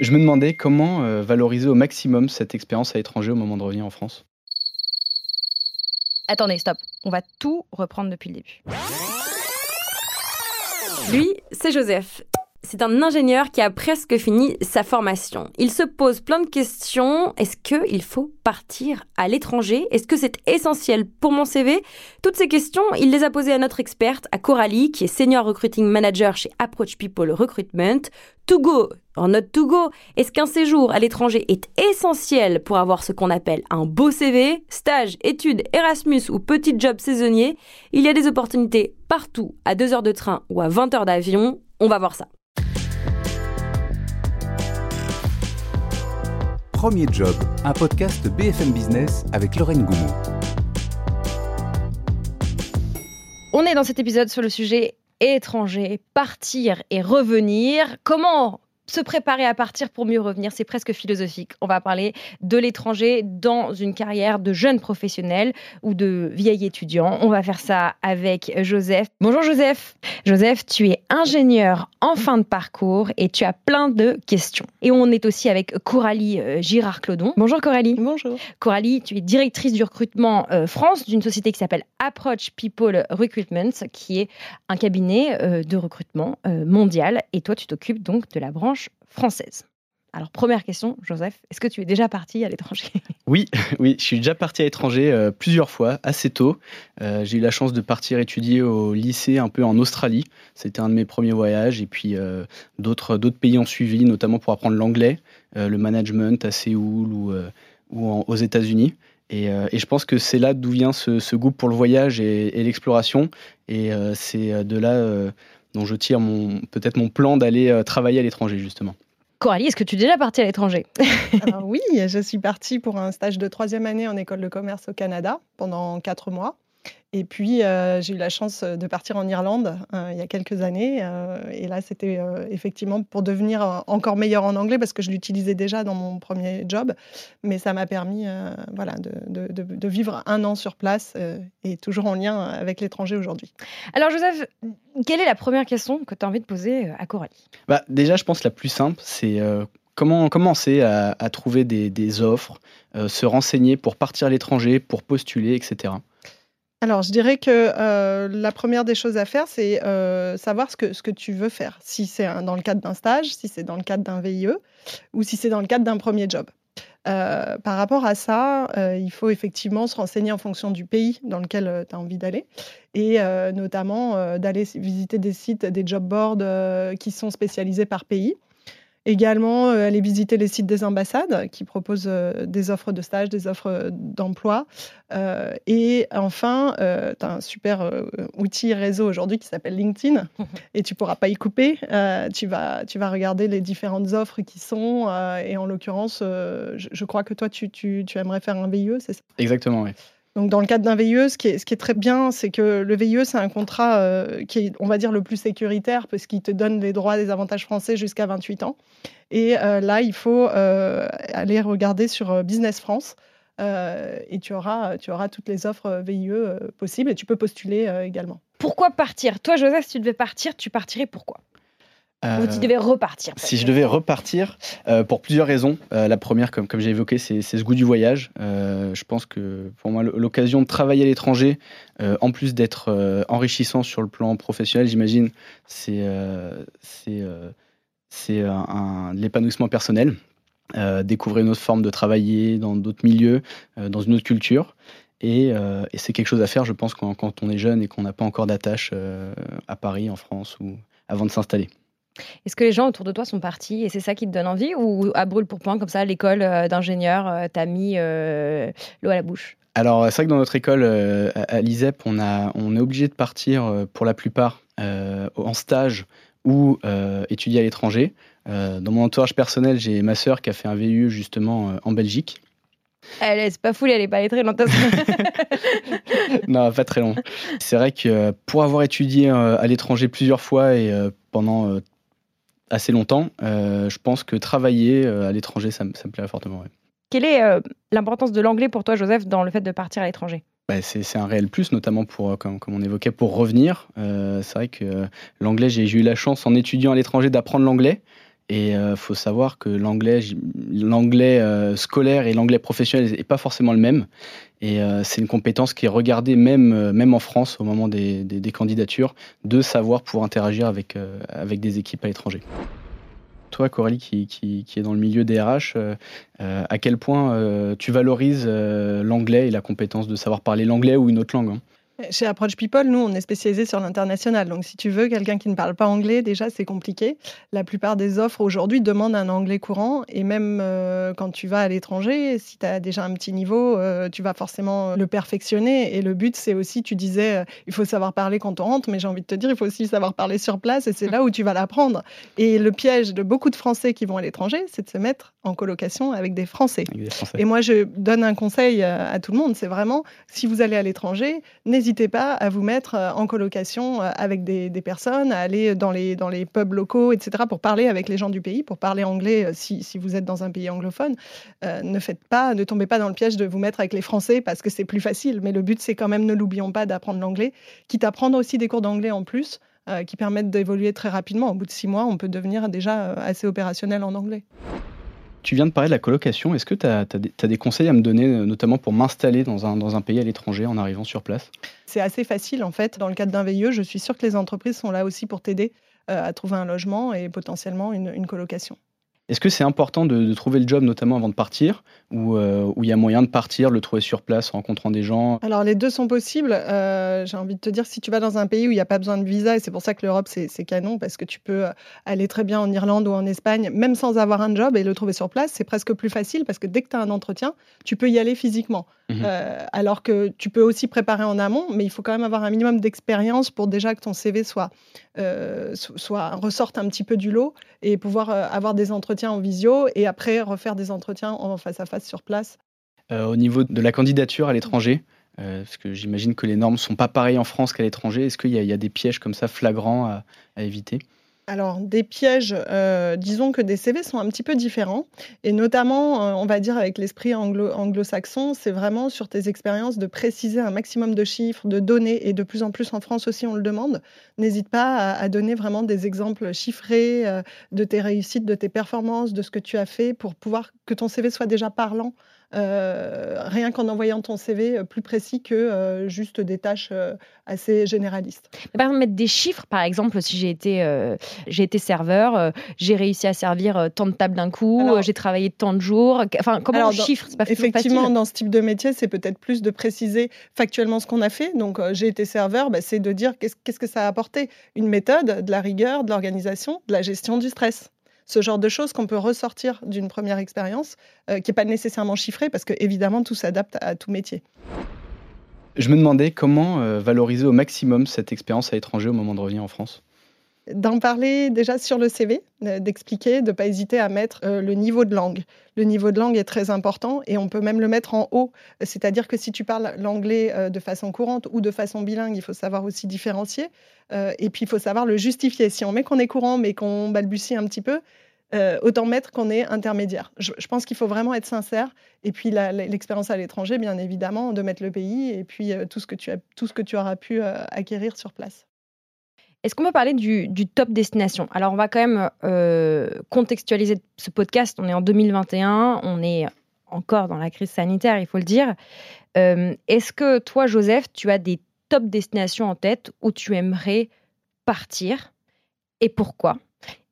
Je me demandais comment euh, valoriser au maximum cette expérience à l'étranger au moment de revenir en France. Attendez, stop. On va tout reprendre depuis le début. Lui, c'est Joseph. C'est un ingénieur qui a presque fini sa formation. Il se pose plein de questions. Est-ce qu'il faut partir à l'étranger? Est-ce que c'est essentiel pour mon CV Toutes ces questions, il les a posées à notre experte, à Coralie, qui est senior recruiting manager chez Approach People Recruitment. To go, en note to go, est-ce qu'un séjour à l'étranger est essentiel pour avoir ce qu'on appelle un beau CV Stage, études, Erasmus ou petit job saisonnier? Il y a des opportunités partout, à 2 heures de train ou à 20 heures d'avion. On va voir ça. Premier Job, un podcast BFM Business avec Lorraine Goumeau. On est dans cet épisode sur le sujet étranger, partir et revenir. Comment se préparer à partir pour mieux revenir, c'est presque philosophique. On va parler de l'étranger dans une carrière de jeune professionnel ou de vieil étudiant. On va faire ça avec Joseph. Bonjour Joseph. Joseph, tu es ingénieur en fin de parcours et tu as plein de questions. Et on est aussi avec Coralie euh, Girard-Clodon. Bonjour Coralie. Bonjour. Coralie, tu es directrice du recrutement euh, France d'une société qui s'appelle Approach People Recruitment, qui est un cabinet euh, de recrutement mondial. Et toi, tu t'occupes donc de la branche française. Alors, première question, Joseph, est-ce que tu es déjà parti à l'étranger? Oui, oui, je suis déjà parti à l'étranger euh, plusieurs fois, assez tôt. Euh, j'ai eu la chance de partir étudier au lycée un peu en Australie. C'était un de mes premiers voyages. Et puis, euh, d'autres, d'autres pays ont suivi, notamment pour apprendre l'anglais, le management à Séoul ou, ou aux États-Unis. Et, je pense que c'est là d'où vient ce, goût pour le voyage et, et l'exploration. Et c'est de là dont je tire mon, peut-être mon plan d'aller travailler à l'étranger, justement. Coralie, est-ce que tu es déjà partie à l'étranger? Oui, je suis partie pour un stage de troisième année en école de commerce au Canada pendant quatre mois. Et puis, euh, j'ai eu la chance de partir en Irlande euh, il y a quelques années. Euh, et là, c'était effectivement pour devenir encore meilleur en anglais parce que je l'utilisais déjà dans mon premier job. Mais ça m'a permis voilà, de, de, de, vivre un an sur place et toujours en lien avec l'étranger aujourd'hui. Alors, Joseph, quelle est la première question que tu as envie de poser à Coralie? Bah, Déjà, je pense la plus simple, c'est comment commencer à, à trouver des, des offres, se renseigner pour partir à l'étranger, pour postuler, etc. Alors, je dirais que euh, la première des choses à faire, c'est euh, savoir ce que, ce que tu veux faire. Si c'est dans le cadre d'un stage, si c'est dans le cadre d'un VIE ou si c'est dans le cadre d'un premier job. Euh, par rapport à ça, il faut effectivement se renseigner en fonction du pays dans lequel tu as envie d'aller et notamment d'aller visiter des sites, des job boards qui sont spécialisés par pays. Également, euh, aller visiter les sites des ambassades qui proposent euh, des offres de stage, des offres euh, d'emploi. et enfin, tu as un super outil réseau aujourd'hui qui s'appelle LinkedIn et tu pourras pas y couper. tu, vas, tu vas regarder les différentes offres qui sont. et en l'occurrence, je, crois que toi, tu, tu, tu aimerais faire un VIE, c'est ça? Exactement, oui. Donc, dans le cadre d'un VIE, ce qui est, très bien, c'est que le VIE, c'est un contrat euh, qui est, on va dire, le plus sécuritaire parce qu'il te donne les droits, des avantages français jusqu'à 28 ans. Et euh, là, il faut euh, aller regarder sur Business France et tu auras, tu auras toutes les offres VIE possibles et tu peux postuler également. Pourquoi partir? Toi, Joseph, si tu devais partir, tu partirais pourquoi? Ou tu devais repartir Si je devais repartir, euh, pour plusieurs raisons. Euh, la première, comme, comme j'ai évoqué, c'est ce goût du voyage. Euh, je pense que pour moi, l'occasion de travailler à l'étranger, en plus d'être enrichissant sur le plan professionnel, j'imagine, c'est c'est l'épanouissement personnel. découvrir une autre forme de travailler dans d'autres milieux, dans une autre culture. Et, et c'est quelque chose à faire, je pense, quand, quand on est jeune et qu'on n'a pas encore d'attache à Paris, en France, ou avant de s'installer. Est-ce que les gens autour de toi sont partis et c'est ça qui te donne envie ou à brûle pour point comme ça l'école euh, d'ingénieur euh, t'a mis euh, l'eau à la bouche? Alors, c'est vrai que dans notre école à l'ISEP, on, a, on est obligé de partir pour la plupart en stage ou étudier à l'étranger. dans mon entourage personnel, j'ai ma sœur qui a fait un VUE justement en Belgique. Elle est pas foule, elle est pas allée très longtemps. non, pas très long. C'est vrai que pour avoir étudié à l'étranger plusieurs fois et pendant assez longtemps, je pense que travailler à l'étranger, ça, me plairait fortement. Quelle est l'importance de l'anglais pour toi, Joseph, dans le fait de partir à l'étranger? Bah, c'est un réel plus, notamment pour, comme, on évoquait, pour revenir. c'est vrai que l'anglais, j'ai eu la chance en étudiant à l'étranger d'apprendre l'anglais. Et euh, faut savoir que l'anglais, l'anglais euh, scolaire et l'anglais professionnel n'est pas forcément le même. Et euh, c'est une compétence qui est regardée même, même en France au moment des, des, candidatures, de savoir pouvoir interagir avec, avec des équipes à l'étranger. Toi, Coralie, qui, qui, qui, est dans le milieu des RH, à quel point tu valorises l'anglais et la compétence de savoir parler l'anglais ou une autre langue hein? Chez Approach People, nous, on est spécialisé sur l'international. Donc, si tu veux quelqu'un qui ne parle pas anglais, déjà, c'est compliqué. La plupart des offres aujourd'hui demandent un anglais courant. Et même euh, quand tu vas à l'étranger, si tu as déjà un petit niveau, euh, tu vas forcément le perfectionner. Et le but, c'est aussi, tu disais, euh, il faut savoir parler quand on rentre, mais j'ai envie de te dire, il faut aussi savoir parler sur place. Et c'est là où tu vas l'apprendre. Et le piège de beaucoup de Français qui vont à l'étranger, c'est de se mettre en colocation avec des Français. Avec des Français. Et moi, je donne un conseil à tout le monde. C'est vraiment, si vous allez à l'étranger, n'hésitez n'hésitez pas à vous mettre euh, en colocation euh, avec des, personnes, à aller dans les, pubs locaux, etc., pour parler avec les gens du pays, pour parler anglais euh, si, si vous êtes dans un pays anglophone. ne faites pas, ne tombez pas dans le piège de vous mettre avec les Français parce que c'est plus facile. Mais le but, c'est quand même, ne l'oublions pas, d'apprendre l'anglais, quitte à prendre aussi des cours d'anglais en plus. qui permettent d'évoluer très rapidement. Au bout de six mois, on peut devenir déjà assez opérationnel en anglais. Tu viens de parler de la colocation. Est-ce que tu as, des conseils à me donner, notamment pour m'installer dans un, dans un pays à l'étranger en arrivant sur place? C'est assez facile en fait. Dans le cadre d'un VIE, je suis sûre que les entreprises sont là aussi pour t'aider euh, à trouver un logement et potentiellement une colocation. Est-ce que c'est important de, trouver le job notamment avant de partir ou euh, il y a moyen de partir, le trouver sur place en rencontrant des gens? Alors les deux sont possibles. Euh, j'ai envie de te dire, si tu vas dans un pays où il n'y a pas besoin de visa, et c'est pour ça que l'Europe c'est canon, parce que tu peux euh, aller très bien en Irlande ou en Espagne, même sans avoir un job et le trouver sur place, c'est presque plus facile parce que dès que tu as un entretien, tu peux y aller physiquement. Mhm. alors que tu peux aussi préparer en amont, mais il faut quand même avoir un minimum d'expérience pour déjà que ton CV soit, soit ressorte un petit peu du lot et pouvoir avoir des entretiens en visio et après refaire des entretiens en face à face sur place. Euh, au niveau de la candidature à l'étranger, euh, parce que j'imagine que les normes ne sont pas pareilles en France qu'à l'étranger, est-ce qu'il y, y, a des pièges comme ça flagrants à éviter? Alors, des pièges, euh, disons que des CV sont un petit peu différents. Et notamment, euh, on va dire avec l'esprit anglo-saxon, c'est vraiment sur tes expériences de préciser un maximum de chiffres, de données, et de plus en plus en France aussi, on le demande. N'hésite pas à, donner vraiment des exemples chiffrés euh, de tes réussites, de tes performances, de ce que tu as fait pour pouvoir que ton CV soit déjà parlant rien qu'en envoyant ton CV euh, plus précis que euh, juste des tâches assez généralistes. Par exemple, mettre des chiffres, par exemple, si j'ai été, j'ai été serveur, j'ai réussi à servir tant de tables d'un coup, j'ai travaillé tant de jours. Enfin, comment on chiffre pas Effectivement, dans ce type de métier, c'est peut-être plus de préciser factuellement ce qu'on a fait. Donc, j'ai été serveur, bah, c'est de dire qu'est-ce que ça a apporté? Une méthode, de la rigueur, de l'organisation, de la gestion du stress ce genre de choses qu'on peut ressortir d'une première expérience, euh, qui n'est pas nécessairement chiffrée, parce que évidemment tout s'adapte à tout métier. Je me demandais comment euh, valoriser au maximum cette expérience à l'étranger au moment de revenir en France d'en parler déjà sur le CV, euh, d'expliquer, de ne pas hésiter à mettre le niveau de langue. Le niveau de langue est très important et on peut même le mettre en haut. C'est-à-dire que si tu parles l'anglais de façon courante ou de façon bilingue, il faut savoir aussi différencier. et puis il faut savoir le justifier. Si on met qu'on est courant mais qu'on balbutie un petit peu, euh, autant mettre qu'on est intermédiaire. Je, pense qu'il faut vraiment être sincère. Et puis l'expérience à l'étranger, bien évidemment, de mettre le pays et puis euh, tout, ce que tu as, tout ce que tu auras pu euh, acquérir sur place. Est-ce qu'on peut parler du, top destination? Alors, on va quand même contextualiser ce podcast. On est en 2021, on est encore dans la crise sanitaire, il faut le dire. Est-ce que toi, Joseph, tu as des top destinations en tête où tu aimerais partir et pourquoi?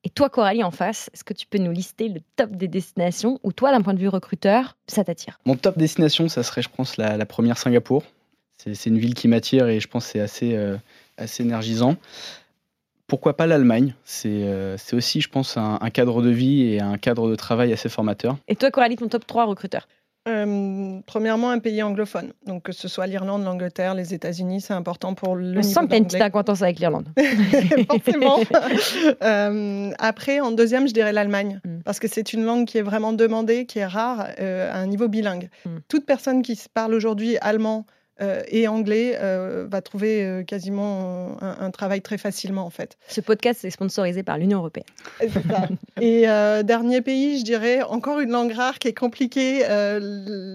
Et toi, Coralie, en face, est-ce que tu peux nous lister le top des destinations où toi, d'un point de vue recruteur, ça t'attire? Mon top destination, ça serait, je pense, la, première Singapour. C'est une ville qui m'attire et je pense c'est assez, euh, assez énergisant. Pourquoi pas l'Allemagne? Euh, C'est aussi, je pense, un, cadre de vie et un cadre de travail assez formateur. Et toi, Coralie, ton top 3 recruteur Euh, premièrement, un pays anglophone. Donc, que ce soit l'Irlande, l'Angleterre, les États-unis, c'est important pour le On niveau sent que tu as une petite acquaintance avec l'Irlande. Forcément. Euh, après, en deuxième, je dirais l'Allemagne, Mm. parce que c'est une langue qui est vraiment demandée, qui est rare, euh, à un niveau bilingue. Mm. Toute personne qui parle aujourd'hui allemand euh, et anglais euh, va trouver euh, quasiment un, un travail très facilement, en fait. Ce podcast est sponsorisé par l'Union européenne. Et c'est ça. Et euh, dernier pays, je dirais encore une langue rare qui est compliquée, euh,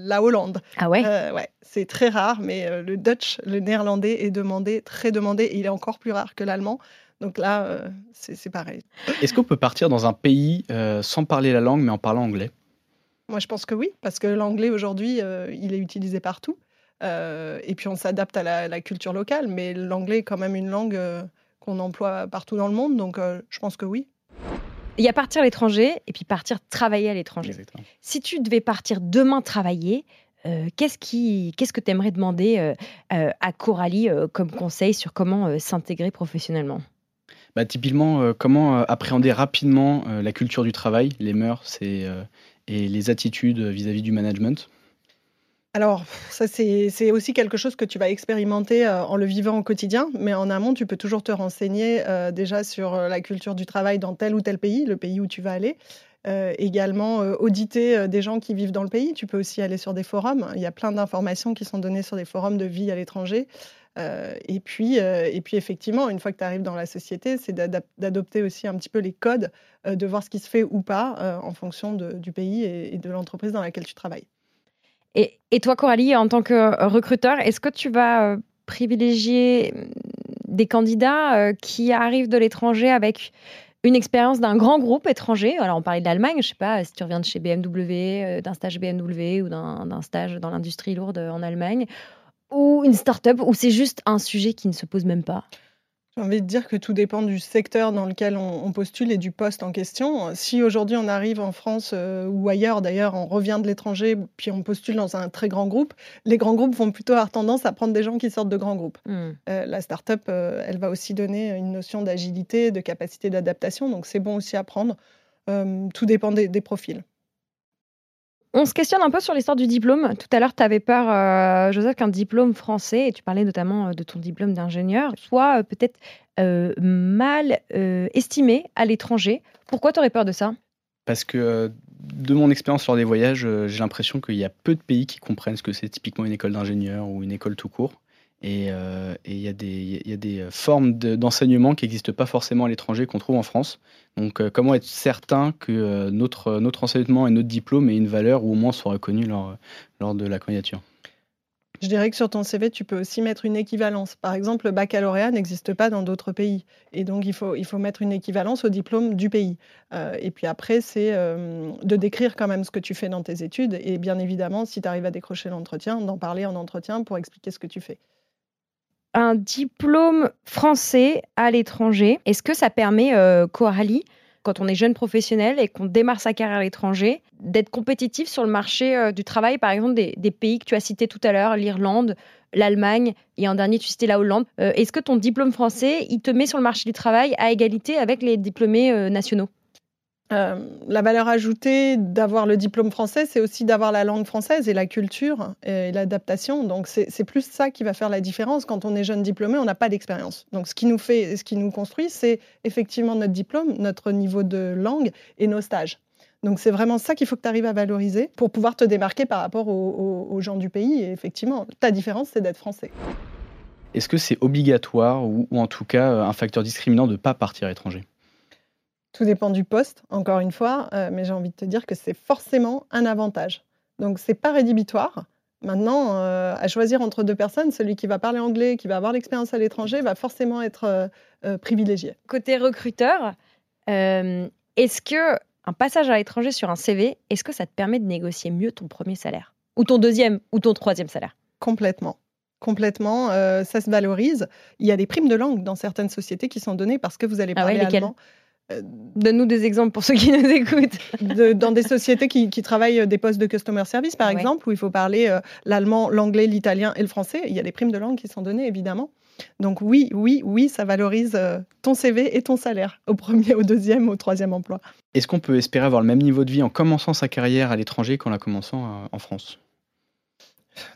la Hollande. Ah ouais? Euh, ouais, c'est très rare, mais euh, le Dutch, le néerlandais est demandé, très demandé, et il est encore plus rare que l'allemand. Donc là, euh, c'est pareil. Est-ce qu'on peut partir dans un pays euh, sans parler la langue, mais en parlant anglais? Moi, je pense que oui, parce que l'anglais aujourd'hui, euh, il est utilisé partout. Euh, et puis on s'adapte à la, la culture locale, mais l'anglais est quand même une langue euh, qu'on emploie partout dans le monde, donc euh, je pense que oui. Il y a partir à l'étranger et puis partir travailler à l'étranger. Si tu devais partir demain travailler, euh, qu'est-ce qui, qu'est-ce que tu aimerais demander à Coralie euh, comme conseil sur comment euh, s'intégrer professionnellement? Bah, typiquement, euh, comment euh, appréhender rapidement euh, la culture du travail, les mœurs et, euh, et les attitudes vis-à-vis du management Alors, ça, c'est aussi quelque chose que tu vas expérimenter euh, en le vivant au quotidien, mais en amont, tu peux toujours te renseigner euh, déjà sur euh, la culture du travail dans tel ou tel pays, le pays où tu vas aller. Également, auditer des gens qui vivent dans le pays. Tu peux aussi aller sur des forums. Il y a plein d'informations qui sont données sur des forums de vie à l'étranger. Et, puis, et puis, effectivement, une fois que tu arrives dans la société, c'est d'adopter aussi un petit peu les codes, de voir ce qui se fait ou pas en fonction du pays et de l'entreprise dans laquelle tu travailles. Et, toi, Coralie, en tant que euh, recruteur, est-ce que tu vas euh, privilégier euh, des candidats euh, qui arrivent de l'étranger avec une expérience d'un grand groupe étranger? Alors, on parlait de l'Allemagne, je sais pas si tu reviens de chez BMW, d'un stage BMW ou d'un stage dans l'industrie lourde en Allemagne, ou une start-up où c'est juste un sujet qui ne se pose même pas? J'ai envie de dire que tout dépend du secteur dans lequel on, on postule et du poste en question. Si aujourd'hui on arrive en France euh, ou ailleurs, d'ailleurs, on revient de l'étranger, puis on postule dans un très grand groupe, les grands groupes vont plutôt avoir tendance à prendre des gens qui sortent de grands groupes. Hmm. Euh, la start-up, euh, elle va aussi donner une notion d'agilité, de capacité d'adaptation, donc c'est bon aussi à prendre. Tout dépend des, des profils. On se questionne un peu sur l'histoire du diplôme. Tout à l'heure, tu avais peur, euh, Joseph, qu'un diplôme français, et tu parlais notamment euh, de ton diplôme d'ingénieur, soit euh, peut-être mal estimé à l'étranger. Pourquoi tu aurais peur de ça? Parce que de mon expérience lors des voyages, j'ai l'impression qu'il y a peu de pays qui comprennent ce que c'est typiquement une école d'ingénieur ou une école tout court. Et euh, et il y, a des- euh, formes de- d'enseignement qui n'existent pas forcément à l'étranger qu'on trouve en France. Donc euh, comment être certain que notre, enseignement et notre diplôme aient une valeur ou au moins soient reconnus lors, de la candidature? Je dirais que sur ton CV, tu peux aussi mettre une équivalence. Par exemple, le baccalauréat n'existe pas dans d'autres pays. Et donc, il faut, mettre une équivalence au diplôme du pays. Et puis après, c'est de décrire quand même ce que tu fais dans tes études. Et bien évidemment, si tu arrives à décrocher l'entretien, d'en parler en entretien pour expliquer ce que tu fais. Un diplôme français à l'étranger, est-ce que ça permet, euh, Coralie, quand on est jeune professionnel et qu'on démarre sa carrière à l'étranger, d'être compétitif sur le marché euh, du travail, par exemple, des, pays que tu as cités tout à l'heure, l'Irlande, l'Allemagne, et en dernier, tu citais la Hollande. Euh, Est-ce que ton diplôme français, il te met sur le marché du travail à égalité avec les diplômés euh, nationaux? Euh, la valeur ajoutée d'avoir le diplôme français, c'est aussi d'avoir la langue française et la culture et l'adaptation. Donc, c'est plus ça qui va faire la différence. Quand on est jeune diplômé, on n'a pas d'expérience. Donc, ce qui nous fait, ce qui nous construit, c'est effectivement notre diplôme, notre niveau de langue et nos stages. Donc, c'est vraiment ça qu'il faut que tu arrives à valoriser pour pouvoir te démarquer par rapport aux, gens du pays. Et effectivement, ta différence, c'est d'être français. Est-ce que c'est obligatoire ou, ou en tout cas euh, un facteur discriminant de ne pas partir à l'étranger? Tout dépend du poste, encore une fois, euh, mais j'ai envie de te dire que c'est forcément un avantage. Donc, c'est pas rédhibitoire. Maintenant, euh, à choisir entre deux personnes, celui qui va parler anglais, qui va avoir l'expérience à l'étranger, va forcément être euh, privilégié. Côté recruteur, est-ce que un passage à l'étranger sur un CV, est-ce que ça te permet de négocier mieux ton premier salaire? Ou ton deuxième ou ton troisième salaire? Complètement. Complètement, euh, ça se valorise. Il y a des primes de langue dans certaines sociétés qui sont données parce que vous allez Ah ouais, parler allemand. Donne-nous des exemples pour ceux qui nous écoutent. De- dans des sociétés qui, qui travaillent euh, des postes de customer service, par Ouais. exemple, où il faut parler euh, l'allemand, l'anglais, l'italien et le français. Il y a des primes de langue qui sont données, évidemment. Donc oui, oui, oui, ça valorise euh, ton CV et ton salaire au premier, au deuxième, au troisième emploi. Est-ce qu'on peut espérer avoir le même niveau de vie en commençant sa carrière à l'étranger qu'en la commençant euh, en France?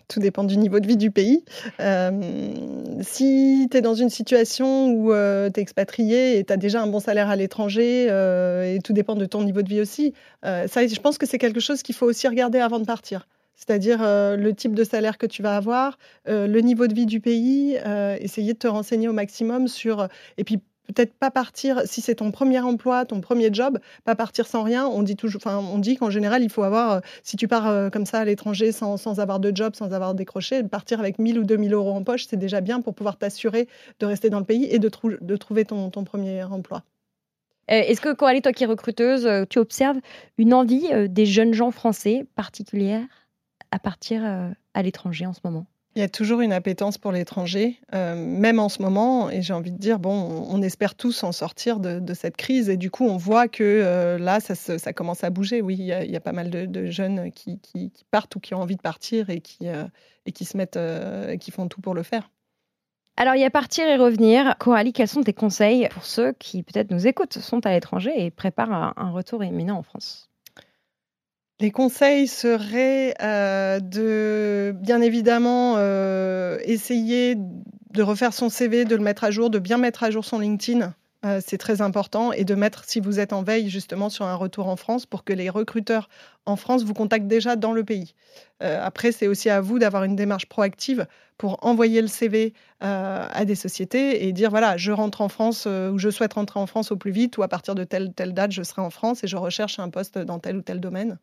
Tout dépend du niveau de vie du pays. Euh, si tu es dans une situation où euh, tu es expatrié et tu as déjà un bon salaire à l'étranger, euh, et tout dépend de ton niveau de vie aussi, ça, je pense que c'est quelque chose qu'il faut aussi regarder avant de partir. C'est-à-dire le type de salaire que tu vas avoir, le niveau de vie du pays, essayer de te renseigner au maximum sur... Et puis peut-être pas partir, si c'est ton premier emploi, ton premier job, pas partir sans rien. On dit toujours, enfin, on dit qu'en général, il faut avoir, euh, si tu pars euh, comme ça à l'étranger sans, sans, avoir de job, sans avoir décroché, partir avec 1000 ou 2000 euros en poche, c'est déjà bien pour pouvoir t'assurer de rester dans le pays et de, de trouver ton, ton, premier emploi. Euh, est-ce que Coralie, toi qui es recruteuse, tu observes une envie des jeunes gens français particulière à partir à l'étranger en ce moment? Il y a toujours une appétence pour l'étranger, euh, même en ce moment. Et j'ai envie de dire, bon, on espère tous en sortir de, cette crise. Et du coup, on voit que euh, là, ça, commence à bouger. Oui, il y a, pas mal de, jeunes qui, partent ou qui ont envie de partir et qui, euh, se mettent, qui font tout pour le faire. Alors, il y a partir et revenir. Coralie, quels sont tes conseils pour ceux qui peut-être nous écoutent, sont à l'étranger et préparent un retour imminent en France? Les conseils seraient euh, de, bien évidemment, euh, essayer de refaire son CV, de le mettre à jour, de bien mettre à jour son LinkedIn. Euh, c'est très important. Et de mettre, si vous êtes en veille, justement, sur un retour en France pour que les recruteurs en France vous contactent déjà dans le pays. après, c'est aussi à vous d'avoir une démarche proactive pour envoyer le CV à des sociétés et dire voilà, je rentre en France ou je souhaite rentrer en France au plus vite ou à partir de telle, telle date, je serai en France et je recherche un poste dans tel ou tel domaine.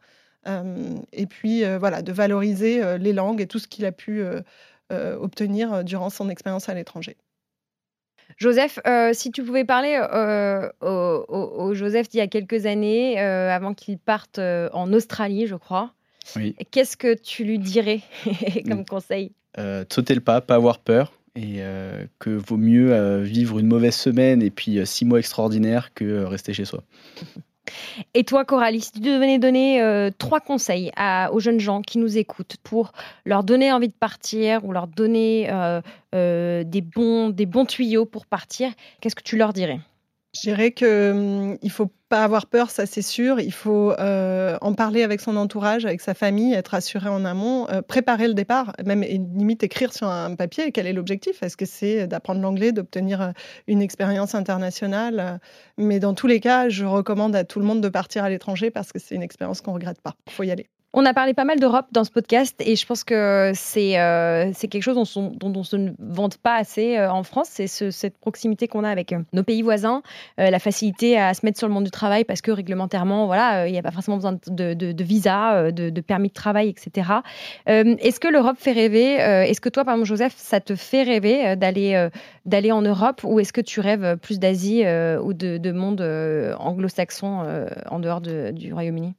Euh, et puis euh, voilà, de valoriser euh, les langues et tout ce qu'il a pu obtenir durant son expérience à l'étranger. Joseph, si tu pouvais parler au, Joseph d'il y a quelques années, avant qu'il parte en Australie, je crois, qu'est-ce que tu lui dirais comme mm. conseil Sauter le pas, pas avoir peur, et que vaut mieux vivre une mauvaise semaine et puis six mois extraordinaires que rester chez soi. Et toi, Coralie, si tu devais donner euh, trois conseils aux jeunes gens qui nous écoutent pour leur donner envie de partir ou leur donner euh, euh, des, bons, des bons tuyaux pour partir, qu'est-ce que tu leur dirais? Je dirais qu'il hum, ne faut pas avoir peur, ça c'est sûr. Il faut euh, en parler avec son entourage, avec sa famille, être assuré en amont, euh, préparer le départ, même limite écrire sur un papier quel est l'objectif. Est-ce que c'est d'apprendre l'anglais, d'obtenir euh, une expérience internationale Mais dans tous les cas, je recommande à tout le monde de partir à l'étranger parce que c'est une expérience qu'on ne regrette pas. Il faut y aller. On a parlé pas mal d'Europe dans ce podcast et je pense que c'est euh, quelque chose dont, dont, on se vante pas assez euh, en France. C'est cette proximité qu'on a avec euh, nos pays voisins, la facilité à se mettre sur le monde du travail parce que réglementairement, voilà, il n'y a pas forcément besoin de, de, de visa, de, permis de travail, etc. Est-ce que l'Europe fait rêver Est-ce que toi, par exemple, Joseph, ça te fait rêver d'aller d'aller en Europe ou est-ce que tu rêves plus d'Asie ou de, monde anglo-saxon en dehors du Royaume-Uni?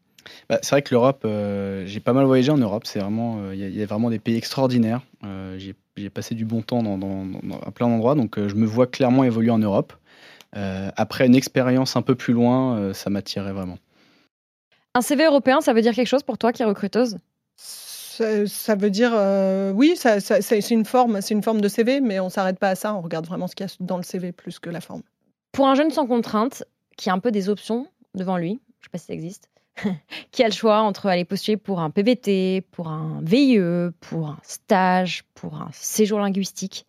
Bah, c'est vrai que l'Europe, euh, j'ai pas mal voyagé en Europe. C'est vraiment, euh, il y, a vraiment des pays extraordinaires. Euh, j'ai passé du bon temps dans, à plein d'endroits, donc je me vois clairement évoluer en Europe. après une expérience un peu plus loin, ça m'attirait vraiment. Un CV européen, ça veut dire quelque chose pour toi qui es recruteuse? Ça, veut dire oui, c'est une forme, c'est une forme de CV, mais on s'arrête pas à ça. On regarde vraiment ce qu'il y a dans le CV plus que la forme. Pour un jeune sans contrainte qui a un peu des options devant lui, je sais pas si ça existe, qui a le choix entre aller postuler pour un PVT, pour un VIE, pour un stage, pour un séjour linguistique.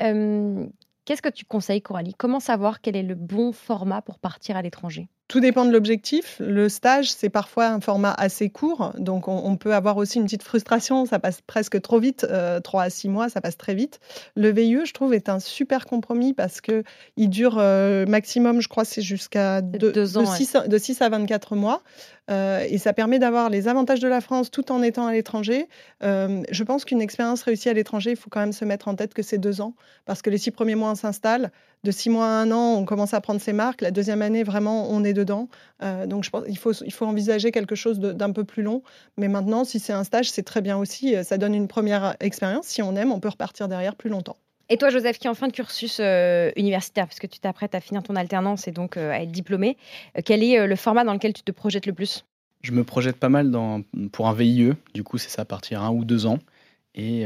Euh, qu'est-ce que tu conseilles, Coralie? Comment savoir quel est le bon format pour partir à l'étranger? Tout dépend de l'objectif. Le stage, c'est parfois un format assez court, donc on, peut avoir aussi une petite frustration, ça passe presque trop vite, euh, 3 à 6 mois, ça passe très vite. Le VIE, je trouve, est un super compromis parce que il dure euh, maximum, je crois, c'est jusqu'à de, de, 6, de 6 à 24 mois. Euh, et ça permet d'avoir les avantages de la France tout en étant à l'étranger. Euh, je pense qu'une expérience réussie à l'étranger, il faut quand même se mettre en tête que c'est deux ans, parce que les six premiers mois, on s'installe. De six mois à un an, on commence à prendre ses marques. La deuxième année, vraiment, on est dedans. Euh, donc, je pense qu'il faut, il faut envisager quelque chose d'un peu plus long. Mais maintenant, si c'est un stage, c'est très bien aussi. Ça donne une première expérience. Si on aime, on peut repartir derrière plus longtemps. Et toi, Joseph, qui est en fin de cursus euh, universitaire, puisque tu t'apprêtes à finir ton alternance et donc euh, à être diplômé, euh, quel est le format dans lequel tu te projettes le plus? Je me projette pas mal dans, pour un VIE, du coup, c'est ça, à partir un ou deux ans, et,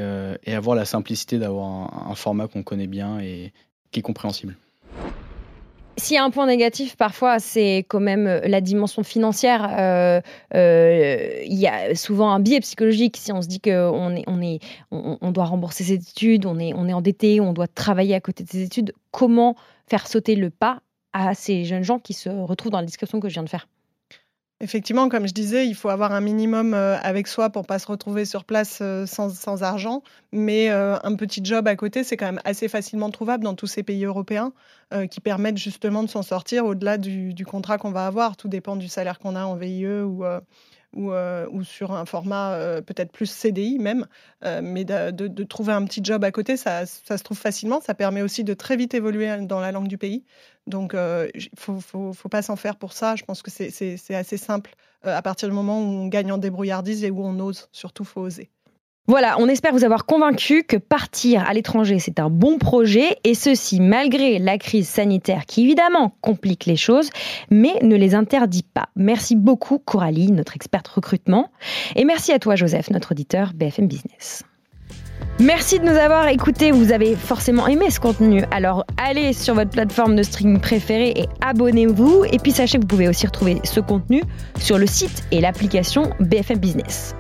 et avoir la simplicité d'avoir un, un format qu'on connaît bien et qui est compréhensible. s'il y a un point négatif, parfois, c'est quand même euh, la dimension financière. Euh, euh, il y a souvent un biais psychologique. Si on se dit qu'on est, on est, on, doit rembourser ses études, on est, on est endetté, on doit travailler à côté de ses études, comment faire sauter le pas à ces jeunes gens qui se retrouvent dans la description que je viens de faire? Effectivement, comme je disais, il faut avoir un minimum euh, avec soi pour pas se retrouver sur place euh, sans, argent. Mais euh, un petit job à côté, c'est quand même assez facilement trouvable dans tous ces pays européens qui permettent justement de s'en sortir au-delà du, du contrat qu'on va avoir. Tout dépend du salaire qu'on a en VIE ou, ou, ou, sur un format peut-être plus CDI même. mais de, trouver un petit job à côté, ça, se trouve facilement. Ça permet aussi de très vite évoluer dans la langue du pays. Donc, il faut, faut, faut, pas s'en faire pour ça. Je pense que c'est assez simple à partir du moment où on gagne en débrouillardise et où on ose. Surtout, faut oser. Voilà, on espère vous avoir convaincu que partir à l'étranger, c'est un bon projet, et ceci malgré la crise sanitaire qui évidemment complique les choses, mais ne les interdit pas. Merci beaucoup Coralie, notre experte recrutement, et merci à toi Joseph, notre auditeur BFM Business. Merci de nous avoir écoutés. Vous avez forcément aimé ce contenu. Alors allez sur votre plateforme de streaming préférée et abonnez-vous. Et puis sachez que vous pouvez aussi retrouver ce contenu sur le site et l'application BFM Business.